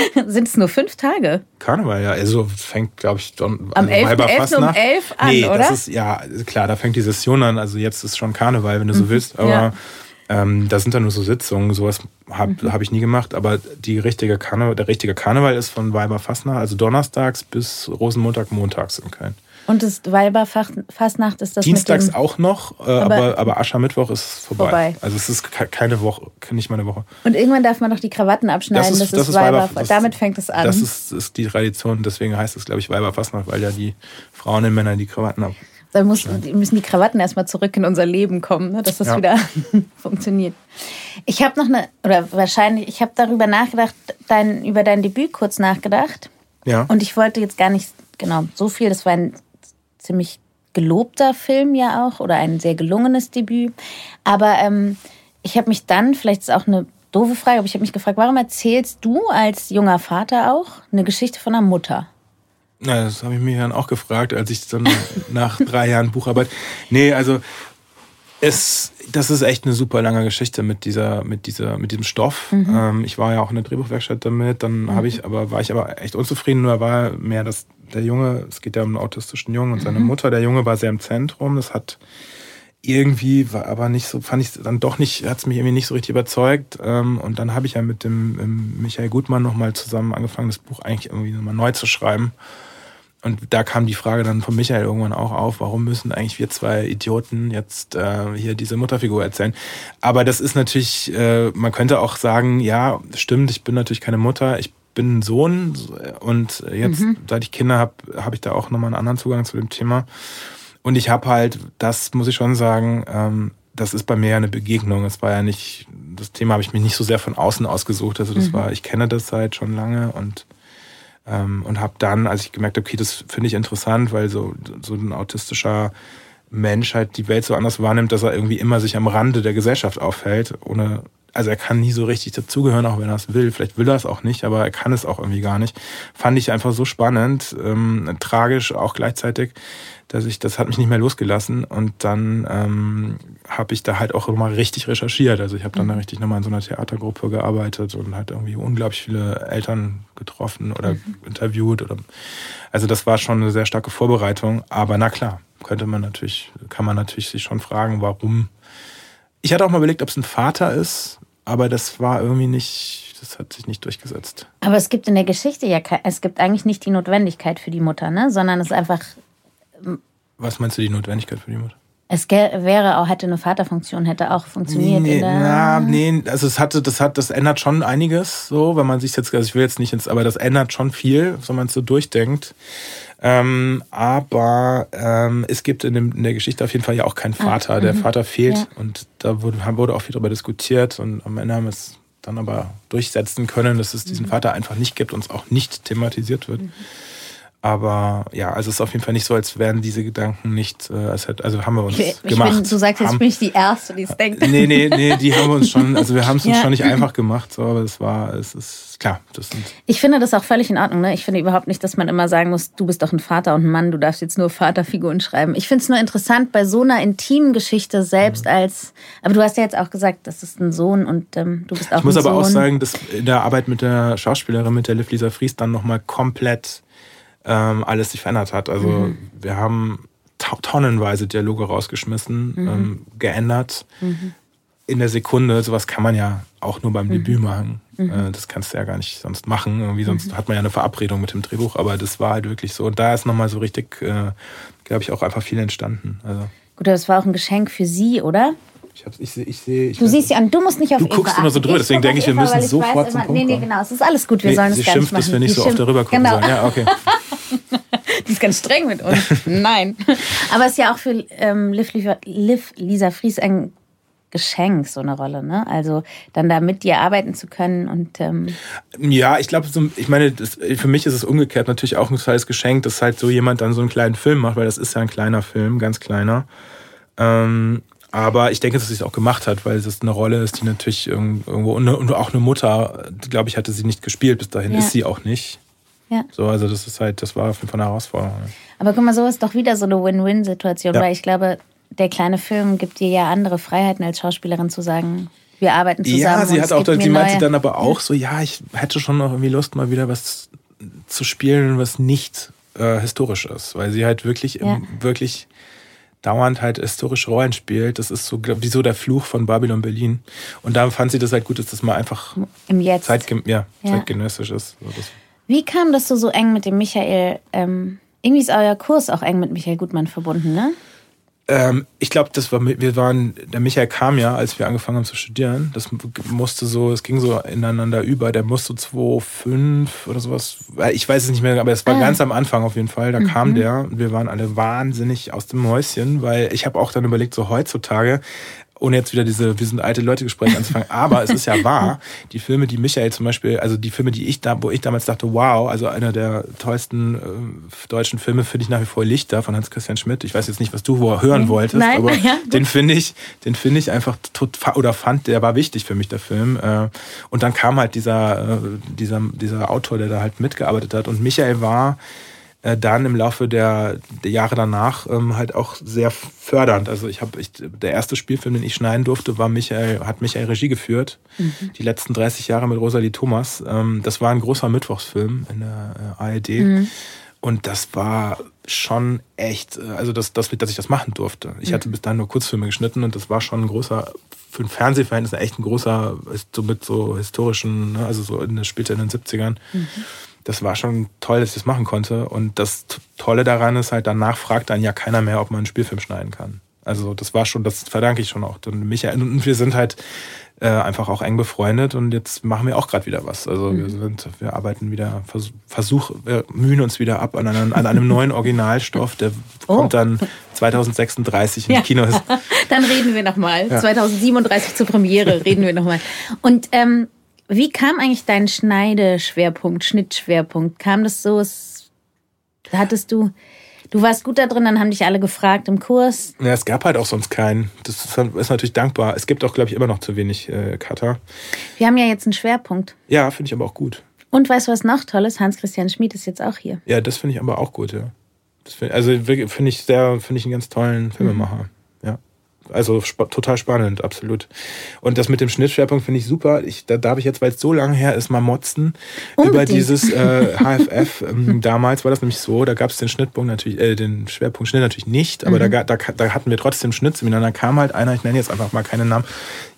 Sind es nur fünf Tage?
Karneval, ja. Also fängt, glaube ich, Don,
Am
also
11. 11. um 11 an,
nee,
oder?
Das ist, ja, klar, da fängt die Session an. Also jetzt ist schon Karneval, wenn du so willst. Aber
ja.
ähm, da sind dann nur so Sitzungen. Sowas habe hab ich nie gemacht. Aber die richtige Karneval, der richtige Karneval ist von Weiberfastnacht, also donnerstags bis Rosenmontag, montags in Köln.
Und das Weiberfastnacht ist das
Dienstags
dem,
auch noch, äh,
Aber-
aber, aber Aschermittwoch ist vorbei.
Vorbei.
Also es ist ke- keine Woche, nicht mal eine Woche.
Und irgendwann darf man noch die Krawatten abschneiden. Das ist, Weiber.
das-
Damit fängt es an.
Das ist, ist die Tradition, deswegen heißt es, glaube ich, Weiberfastnacht, weil ja die Frauen und Männer die Krawatten ab.
Dann muss, müssen die Krawatten erstmal zurück in unser Leben kommen, ne, dass das
Ja.
wieder funktioniert. Ich habe noch eine, oder wahrscheinlich, ich habe darüber nachgedacht, dein, über dein Debüt kurz nachgedacht.
Ja.
Und ich wollte jetzt gar nicht, genau, so viel. Das war ein ziemlich gelobter Film ja auch oder ein sehr gelungenes Debüt. Aber ähm, ich habe mich dann, vielleicht ist es auch eine doofe Frage, aber ich habe mich gefragt, warum erzählst du als junger Vater auch eine Geschichte von einer Mutter?
Na, das habe ich mich dann auch gefragt, als ich dann nach drei Jahren Bucharbeit. Nee, also es, das ist echt eine super lange Geschichte mit dieser, mit dieser, mit diesem Stoff. Ähm, ich war ja auch in der Drehbuchwerkstatt damit, dann habe ich aber, war ich aber echt unzufrieden, nur war mehr das, der Junge, es geht ja um einen autistischen Jungen und seine Mutter. Der Junge war sehr im Zentrum. Das hat irgendwie, war aber nicht so, fand ich dann doch nicht, hat es mich irgendwie nicht so richtig überzeugt. Ähm, und dann habe ich ja mit dem ähm, Michael Gutmann nochmal zusammen angefangen, das Buch eigentlich irgendwie nochmal neu zu schreiben. Und da kam die Frage dann von Michael irgendwann auch auf, warum müssen eigentlich wir zwei Idioten jetzt äh, hier diese Mutterfigur erzählen? Aber das ist natürlich, äh, man könnte auch sagen, ja, stimmt, ich bin natürlich keine Mutter, ich bin ein Sohn und jetzt, seit ich Kinder habe, habe ich da auch nochmal einen anderen Zugang zu dem Thema. Und ich habe halt, das muss ich schon sagen, ähm, das ist bei mir ja eine Begegnung. Es war ja nicht, das Thema habe ich mir nicht so sehr von außen ausgesucht. Also das war, ich kenne das seit schon lange und ähm, und habe dann, als ich gemerkt habe, okay, das finde ich interessant, weil so, so ein autistischer Mensch halt die Welt so anders wahrnimmt, dass er irgendwie immer sich am Rande der Gesellschaft aufhält, ohne, also er kann nie so richtig dazugehören, auch wenn er es will. Vielleicht will er es auch nicht, aber er kann es auch irgendwie gar nicht. Fand ich einfach so spannend, ähm, tragisch auch gleichzeitig, dass ich, das hat mich nicht mehr losgelassen. Und dann ähm, habe ich da halt auch immer richtig recherchiert. Also ich habe dann da richtig nochmal in so einer Theatergruppe gearbeitet und halt irgendwie unglaublich viele Eltern getroffen oder interviewt. Oder, also das war schon eine sehr starke Vorbereitung. Aber na klar, könnte man natürlich, kann man natürlich sich schon fragen, warum. Ich hatte auch mal überlegt, ob es ein Vater ist, aber das war irgendwie nicht, das hat sich nicht durchgesetzt.
Aber es gibt in der Geschichte ja, es gibt eigentlich nicht die Notwendigkeit für die Mutter, ne? sondern es ist einfach,
Was meinst du die Notwendigkeit für die Mutter?
Es wäre auch, hätte eine Vaterfunktion, hätte auch funktioniert.
Nee, na, nee, also es hatte, das hat, das ändert schon einiges, so, wenn man sich jetzt, also ich will jetzt nicht ins, aber das ändert schon viel, wenn man es so durchdenkt. Ähm, aber ähm, es gibt in, dem, in der Geschichte auf jeden Fall ja auch keinen Vater. der Vater fehlt
Ja.
und da wurde, wurde auch viel darüber diskutiert und am Ende haben wir es dann aber durchsetzen können, dass es diesen Vater einfach nicht gibt und es auch nicht thematisiert wird. Aber ja, also es ist auf jeden Fall nicht so, als wären diese Gedanken nicht, äh, als hätte, also haben wir uns
ich, ich
gemacht.
bin, du sagst jetzt,
haben,
bin ich die Erste, die es denkt.
Nee, nee, nee, die haben wir uns schon, also wir haben es uns
Ja.
schon nicht einfach gemacht, so, aber es war, es ist klar, das sind,
Ich finde das auch völlig in Ordnung. Ne? Ich finde überhaupt nicht, dass man immer sagen muss, du bist doch ein Vater und ein Mann, du darfst jetzt nur Vaterfiguren schreiben. Ich finde es nur interessant, bei so einer intimen Geschichte selbst als, aber du hast ja jetzt auch gesagt, das ist ein Sohn und ähm, du bist auch
ich muss
ein
aber
Sohn.
auch sagen, dass in der Arbeit mit der Schauspielerin, mit der Liv Lisa Fries, dann nochmal komplett ähm, alles sich verändert hat. Also
Mhm.
wir haben to tonnenweise Dialoge rausgeschmissen,
Mhm.
ähm, geändert. In der Sekunde, sowas kann man ja auch nur
Mhm.
beim Debüt machen. Äh, das kannst du ja gar nicht sonst machen. Irgendwie sonst
Mhm.
hat man ja eine Verabredung mit dem Drehbuch, aber das war halt wirklich so. Und da ist nochmal so richtig, äh, glaube ich, auch einfach viel entstanden. Also
Gut, aber das war auch ein Geschenk für sie, oder?
ich, hab's, ich sehe, ich sehe, ich
Du siehst sie an, du musst nicht auf
Du
Eva
guckst immer so
achten.
drüber, deswegen denke ich, wir
Eva,
müssen sofort
weiß
zum
immer,
Punkt
Nee, nee, genau, es ist alles gut, wir
Nee,
sollen es
sie
gar nicht
schimpft,
machen.
dass wir nicht so oft
schimpft-
darüber gucken
genau.
sollen. Ja, okay.
Die ist ganz streng mit uns. Nein. Aber es ist ja auch für ähm, Liv, Liv, Liv Lisa Fries ein Geschenk, so eine Rolle. Ne? Also dann da mit dir arbeiten zu können und ähm,
Ja, ich glaube, so, ich meine, das, für mich ist es umgekehrt natürlich auch ein totales Geschenk, dass halt so jemand dann so einen kleinen Film macht, weil das ist ja ein kleiner Film, ganz kleiner. Ähm, aber ich denke, dass sie es auch gemacht hat, weil es eine Rolle ist, die natürlich irg- irgendwo und, eine, und auch eine Mutter, glaube ich, hatte sie nicht gespielt bis dahin,
Ja.
ist sie auch nicht.
Ja.
So, also das ist halt, das war auf jeden Fall eine Herausforderung.
Aber guck mal, so ist doch wieder so eine Win-Win-Situation,
Ja.
weil ich glaube, der kleine Film gibt dir ja andere Freiheiten als Schauspielerin zu sagen, wir arbeiten zusammen.
Ja, sie hat auch, sie meinte dann aber auch so, ja, ich hätte schon noch irgendwie Lust, mal wieder was zu spielen, was nicht äh, historisch ist, weil sie halt wirklich, ja. im, wirklich dauernd halt historische Rollen spielt. Das ist so, wie so der Fluch von Babylon Berlin. Und da fand sie das halt gut, dass das mal einfach
Im Jetzt.
Zeitge ja, ja. zeitgenössisch ist.
Wie kam das so, so eng mit dem Michael? Ähm, irgendwie ist euer Kurs auch eng mit Michael Gutmann verbunden, ne?
Ähm, ich glaube, das war, wir waren, der Michael kam ja, als wir angefangen haben zu studieren. Das musste so, es ging so ineinander über. Der musste 2,5 oder sowas. Ich weiß es nicht mehr, aber es war ah. ganz am Anfang auf jeden Fall. Da mhm. kam der und wir waren alle wahnsinnig aus dem Häuschen, weil ich habe auch dann überlegt, so heutzutage, ohne jetzt wieder diese, wir sind alte Leute Gespräche anzufangen, aber es ist ja wahr, die Filme, die Michael zum Beispiel, also die Filme, die ich da, wo ich damals dachte, wow, also einer der tollsten äh, deutschen Filme finde ich nach wie vor Lichter von Hans-Christian Schmidt. Ich weiß jetzt nicht, was du hören wolltest, Nein, aber ja, den finde ich, den finde ich einfach total, oder fand, der war wichtig für mich, der Film. Äh, und dann kam halt dieser, äh, dieser, dieser Autor, der da halt mitgearbeitet hat und Michael war, äh, dann im Laufe der, der Jahre danach ähm, halt auch sehr fördernd. Also ich habe, ich, der erste Spielfilm, den ich schneiden durfte, war Michael, hat Michael Regie geführt. Mhm. Die letzten 30 Jahre mit Rosalie Thomas. Ähm, das war ein großer Mittwochsfilm in der äh, ARD. Mhm. Und das war schon echt, äh, also das, das, dass ich das machen durfte. Ich mhm. hatte bis dahin nur Kurzfilme geschnitten und das war schon ein großer, für ein Fernsehverhältnis echt ein großer, so mit so historischen, ne, also so in, spielte in den 70ern. Mhm das war schon toll, dass ich das machen konnte. Und das Tolle daran ist halt, danach fragt dann ja keiner mehr, ob man einen Spielfilm schneiden kann. Also das war schon, das verdanke ich schon auch. Und Michael und wir sind halt äh, einfach auch eng befreundet und jetzt machen wir auch gerade wieder was. Also mhm. wir sind, wir arbeiten wieder, Versuch, Versuch, wir mühen uns wieder ab an einem, an einem neuen Originalstoff, der oh. kommt dann 2036 in ja. Kinos.
dann reden wir nochmal. Ja. 2037 zur Premiere reden wir nochmal. Und ähm, wie kam eigentlich dein Schneideschwerpunkt, Schnittschwerpunkt? Kam das so? Hattest du, du warst gut da drin, dann haben dich alle gefragt im Kurs?
Ja, es gab halt auch sonst keinen. Das ist natürlich dankbar. Es gibt auch, glaube ich, immer noch zu wenig äh, Cutter.
Wir haben ja jetzt einen Schwerpunkt.
Ja, finde ich aber auch gut.
Und weißt du, was noch toll ist? Hans-Christian Schmid ist jetzt auch hier.
Ja, das finde ich aber auch gut, ja. Find, also finde ich sehr, finde ich einen ganz tollen Filmemacher. Mhm. Also sp total spannend, absolut. Und das mit dem Schnittschwerpunkt finde ich super. Ich, da darf ich jetzt, weil es so lange her ist, mal motzen Unbedingt. über dieses äh, HFF. ähm, damals war das nämlich so, da gab es den Schnittpunkt natürlich, äh, den Schwerpunkt Schnitt natürlich nicht, aber mhm. da, da, da hatten wir trotzdem Schnittseminar. Da kam halt einer, ich nenne jetzt einfach mal keinen Namen,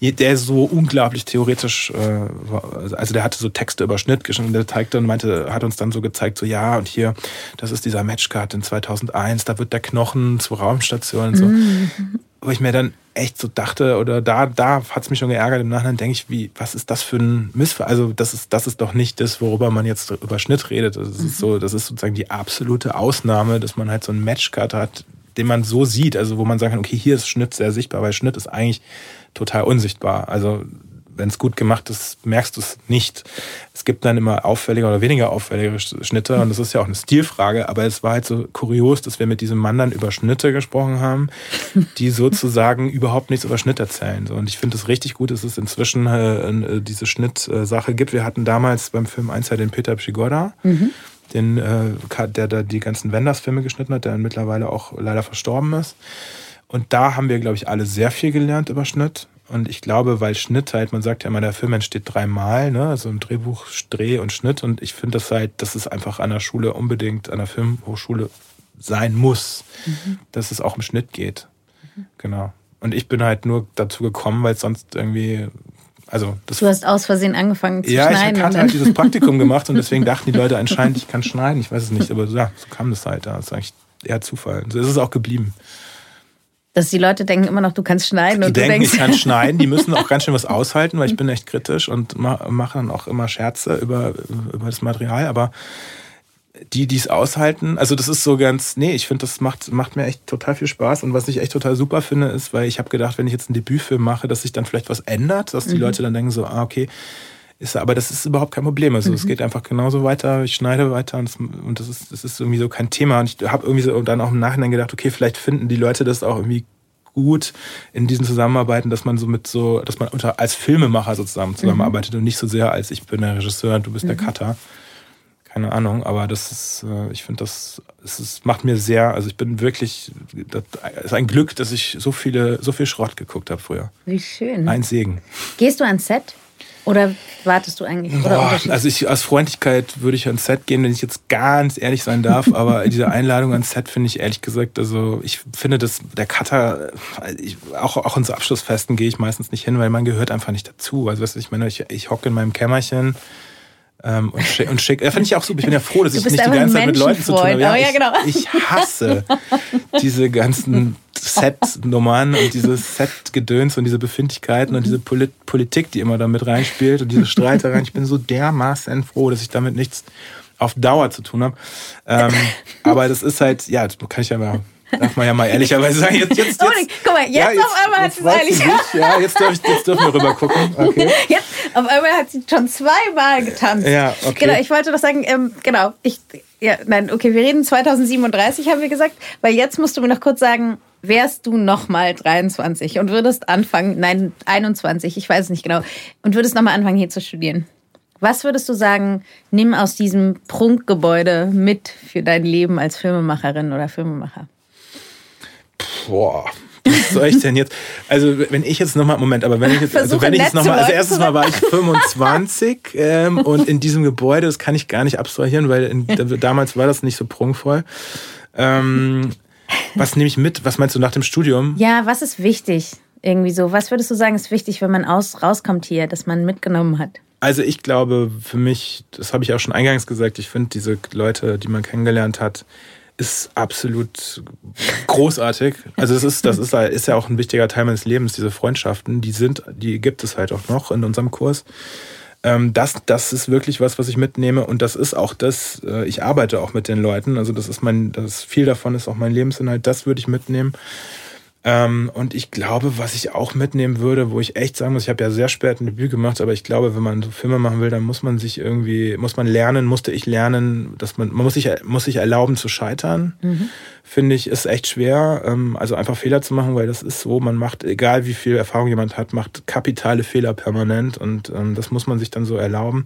der so unglaublich theoretisch, äh, also der hatte so Texte über Schnitt geschrieben, der zeigte und meinte, hat uns dann so gezeigt, so ja, und hier, das ist dieser Matchcard in 2001, da wird der Knochen zur Raumstation und so. Mhm wo ich mir dann echt so dachte, oder da, da hat es mich schon geärgert, im Nachhinein denke ich, wie, was ist das für ein Missfall? Also, das ist, das ist doch nicht das, worüber man jetzt über Schnitt redet. Das ist mhm. so, das ist sozusagen die absolute Ausnahme, dass man halt so einen Matchcut hat, den man so sieht, also wo man sagen kann, okay, hier ist Schnitt sehr sichtbar, weil Schnitt ist eigentlich total unsichtbar. Also wenn es gut gemacht ist, merkst du es nicht. Es gibt dann immer auffällige oder weniger auffällige Schnitte und das ist ja auch eine Stilfrage, aber es war halt so kurios, dass wir mit diesem Mann dann über Schnitte gesprochen haben, die sozusagen überhaupt nichts über Schnitt erzählen. Und ich finde es richtig gut, dass es inzwischen äh, diese Schnittsache gibt. Wir hatten damals beim Film 1 den Peter Pschigoda. Mhm den, äh, der da die ganzen Wenders-Filme geschnitten hat, der mittlerweile auch leider verstorben ist. Und da haben wir, glaube ich, alle sehr viel gelernt über Schnitt. Und ich glaube, weil Schnitt halt, man sagt ja immer, der Film entsteht dreimal, ne? Also im Drehbuch Dreh und Schnitt. Und ich finde das halt, dass es einfach an der Schule unbedingt, an der Filmhochschule sein muss, mhm. dass es auch im Schnitt geht. Mhm. Genau. Und ich bin halt nur dazu gekommen, weil es sonst irgendwie, also das.
Du hast aus Versehen angefangen zu
ja,
schneiden.
Ja, ich hatte halt dieses Praktikum gemacht und deswegen dachten die Leute anscheinend, ich kann schneiden. Ich weiß es nicht, aber ja, so kam das halt. Das ist eigentlich eher Zufall. So ist es auch geblieben.
Dass die Leute denken immer noch, du kannst schneiden.
Die
und
denken,
du denkst,
ich kann schneiden. Die müssen auch ganz schön was aushalten, weil ich bin echt kritisch und mache dann auch immer Scherze über, über das Material. Aber die, die es aushalten, also das ist so ganz, nee, ich finde, das macht, macht mir echt total viel Spaß. Und was ich echt total super finde, ist, weil ich habe gedacht, wenn ich jetzt einen Debütfilm mache, dass sich dann vielleicht was ändert, dass die mhm. Leute dann denken so, ah, okay, ist, aber das ist überhaupt kein Problem. Also mhm. es geht einfach genauso weiter, ich schneide weiter und das, und das, ist, das ist irgendwie so kein Thema. Und ich habe irgendwie so dann auch im Nachhinein gedacht, okay, vielleicht finden die Leute das auch irgendwie gut in diesen Zusammenarbeiten, dass man so mit so, dass man unter, als Filmemacher sozusagen zusammenarbeitet mhm. und nicht so sehr als ich bin der Regisseur und du bist mhm. der Cutter. keine Ahnung, aber das ist, äh, ich finde, das, es ist, macht mir sehr, also ich bin wirklich, das ist ein Glück, dass ich so viele, so viel Schrott geguckt habe früher.
Wie schön.
Ein Segen.
Gehst du ans Set? Oder wartest du eigentlich?
Boah, also ich aus Freundlichkeit würde ich ans Set gehen, wenn ich jetzt ganz ehrlich sein darf, aber diese Einladung ans Set finde ich ehrlich gesagt, also ich finde, dass der Cutter, ich, auch, auch ins Abschlussfesten gehe ich meistens nicht hin, weil man gehört einfach nicht dazu. Also weißt du, ich meine, ich, ich hocke in meinem Kämmerchen ähm, und, schick, und schick. Ja, finde ich auch super. Ich bin ja froh, dass ich nicht die ganze Zeit mit Leuten zu tun habe. Ja,
oh, ja, genau.
ich, ich hasse diese ganzen Set-Nummern und dieses Set-Gedöns und diese Befindlichkeiten und diese Polit Politik, die immer da mit reinspielt und diese Streitereien. Ich bin so dermaßen froh, dass ich damit nichts auf Dauer zu tun habe. Ähm, aber das ist halt, ja, das kann ich ja mal Darf man ja mal ehrlicherweise sagen. Jetzt, jetzt,
jetzt, Guck mal, jetzt, ja, jetzt auf einmal hat sie es ehrlich.
Ja, jetzt, darf ich, jetzt dürfen wir rüber gucken. Okay.
Jetzt, auf einmal hat sie schon zweimal getanzt.
Ja, okay.
Genau, ich wollte noch sagen, ähm, genau, ich, ja, nein, okay, wir reden 2037, haben wir gesagt, weil jetzt musst du mir noch kurz sagen, wärst du nochmal 23 und würdest anfangen, nein, 21, ich weiß es nicht genau, und würdest nochmal anfangen, hier zu studieren. Was würdest du sagen, nimm aus diesem Prunkgebäude mit für dein Leben als Filmemacherin oder Filmemacher?
boah, was soll ich denn jetzt? Also, wenn ich jetzt nochmal, Moment, aber wenn ich jetzt, also wenn ich jetzt nochmal, also erstens mal war ich 25 ähm, und in diesem Gebäude, das kann ich gar nicht abstrahieren, weil in, damals war das nicht so prunkvoll. Ähm, was nehme ich mit? Was meinst du nach dem Studium?
Ja, was ist wichtig? Irgendwie so. Was würdest du sagen, ist wichtig, wenn man aus, rauskommt hier, dass man mitgenommen hat?
Also ich glaube, für mich, das habe ich auch schon eingangs gesagt, ich finde diese Leute, die man kennengelernt hat, ist absolut großartig. Also das ist, das ist, ist ja auch ein wichtiger Teil meines Lebens, diese Freundschaften, die sind, die gibt es halt auch noch in unserem Kurs. Ähm, das, das ist wirklich was, was ich mitnehme und das ist auch das, äh, ich arbeite auch mit den Leuten, also das ist mein, das viel davon ist auch mein Lebensinhalt, das würde ich mitnehmen. Ähm, und ich glaube, was ich auch mitnehmen würde, wo ich echt sagen muss, ich habe ja sehr spät ein Debüt gemacht, aber ich glaube, wenn man so Filme machen will, dann muss man sich irgendwie, muss man lernen, musste ich lernen, dass man, man muss sich, muss sich erlauben zu scheitern. Mhm finde ich, ist echt schwer. Ähm, also einfach Fehler zu machen, weil das ist so, man macht, egal wie viel Erfahrung jemand hat, macht kapitale Fehler permanent und ähm, das muss man sich dann so erlauben.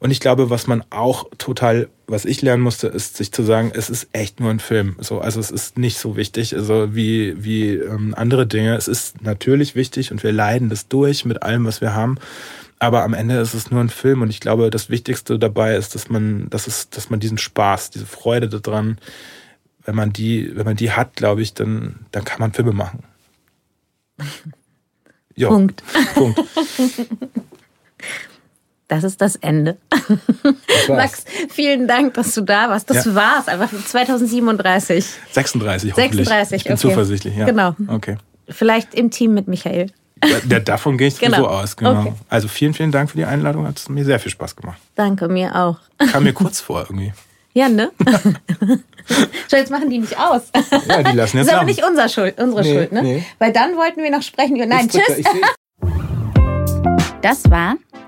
Und ich glaube, was man auch total, was ich lernen musste, ist sich zu sagen, es ist echt nur ein Film. So, also es ist nicht so wichtig, also wie, wie ähm, andere Dinge. Es ist natürlich wichtig und wir leiden das durch mit allem, was wir haben. Aber am Ende ist es nur ein Film und ich glaube, das Wichtigste dabei ist, dass man, dass es, dass man diesen Spaß, diese Freude daran, wenn man die, wenn man die hat, glaube ich, dann, dann kann man Filme machen.
Jo. Punkt. Punkt. Das ist das Ende. Das Max, vielen Dank, dass du da warst. Das ja. war's einfach 2037.
36 hoffentlich. 36, ich bin okay. zuversichtlich, ja.
Genau.
Okay.
Vielleicht im Team mit Michael.
Ja, davon gehe ich genau. sowieso aus, genau. Okay. Also vielen, vielen Dank für die Einladung. Hat mir sehr viel Spaß gemacht.
Danke, mir auch.
Kam mir kurz vor irgendwie.
Ja, ne? Schau, jetzt machen die nicht aus.
Ja, die lassen jetzt
Das ist aber nicht unser Schuld, unsere nee, Schuld, ne? Nee. Weil dann wollten wir noch sprechen. Nein, ich tschüss. Das war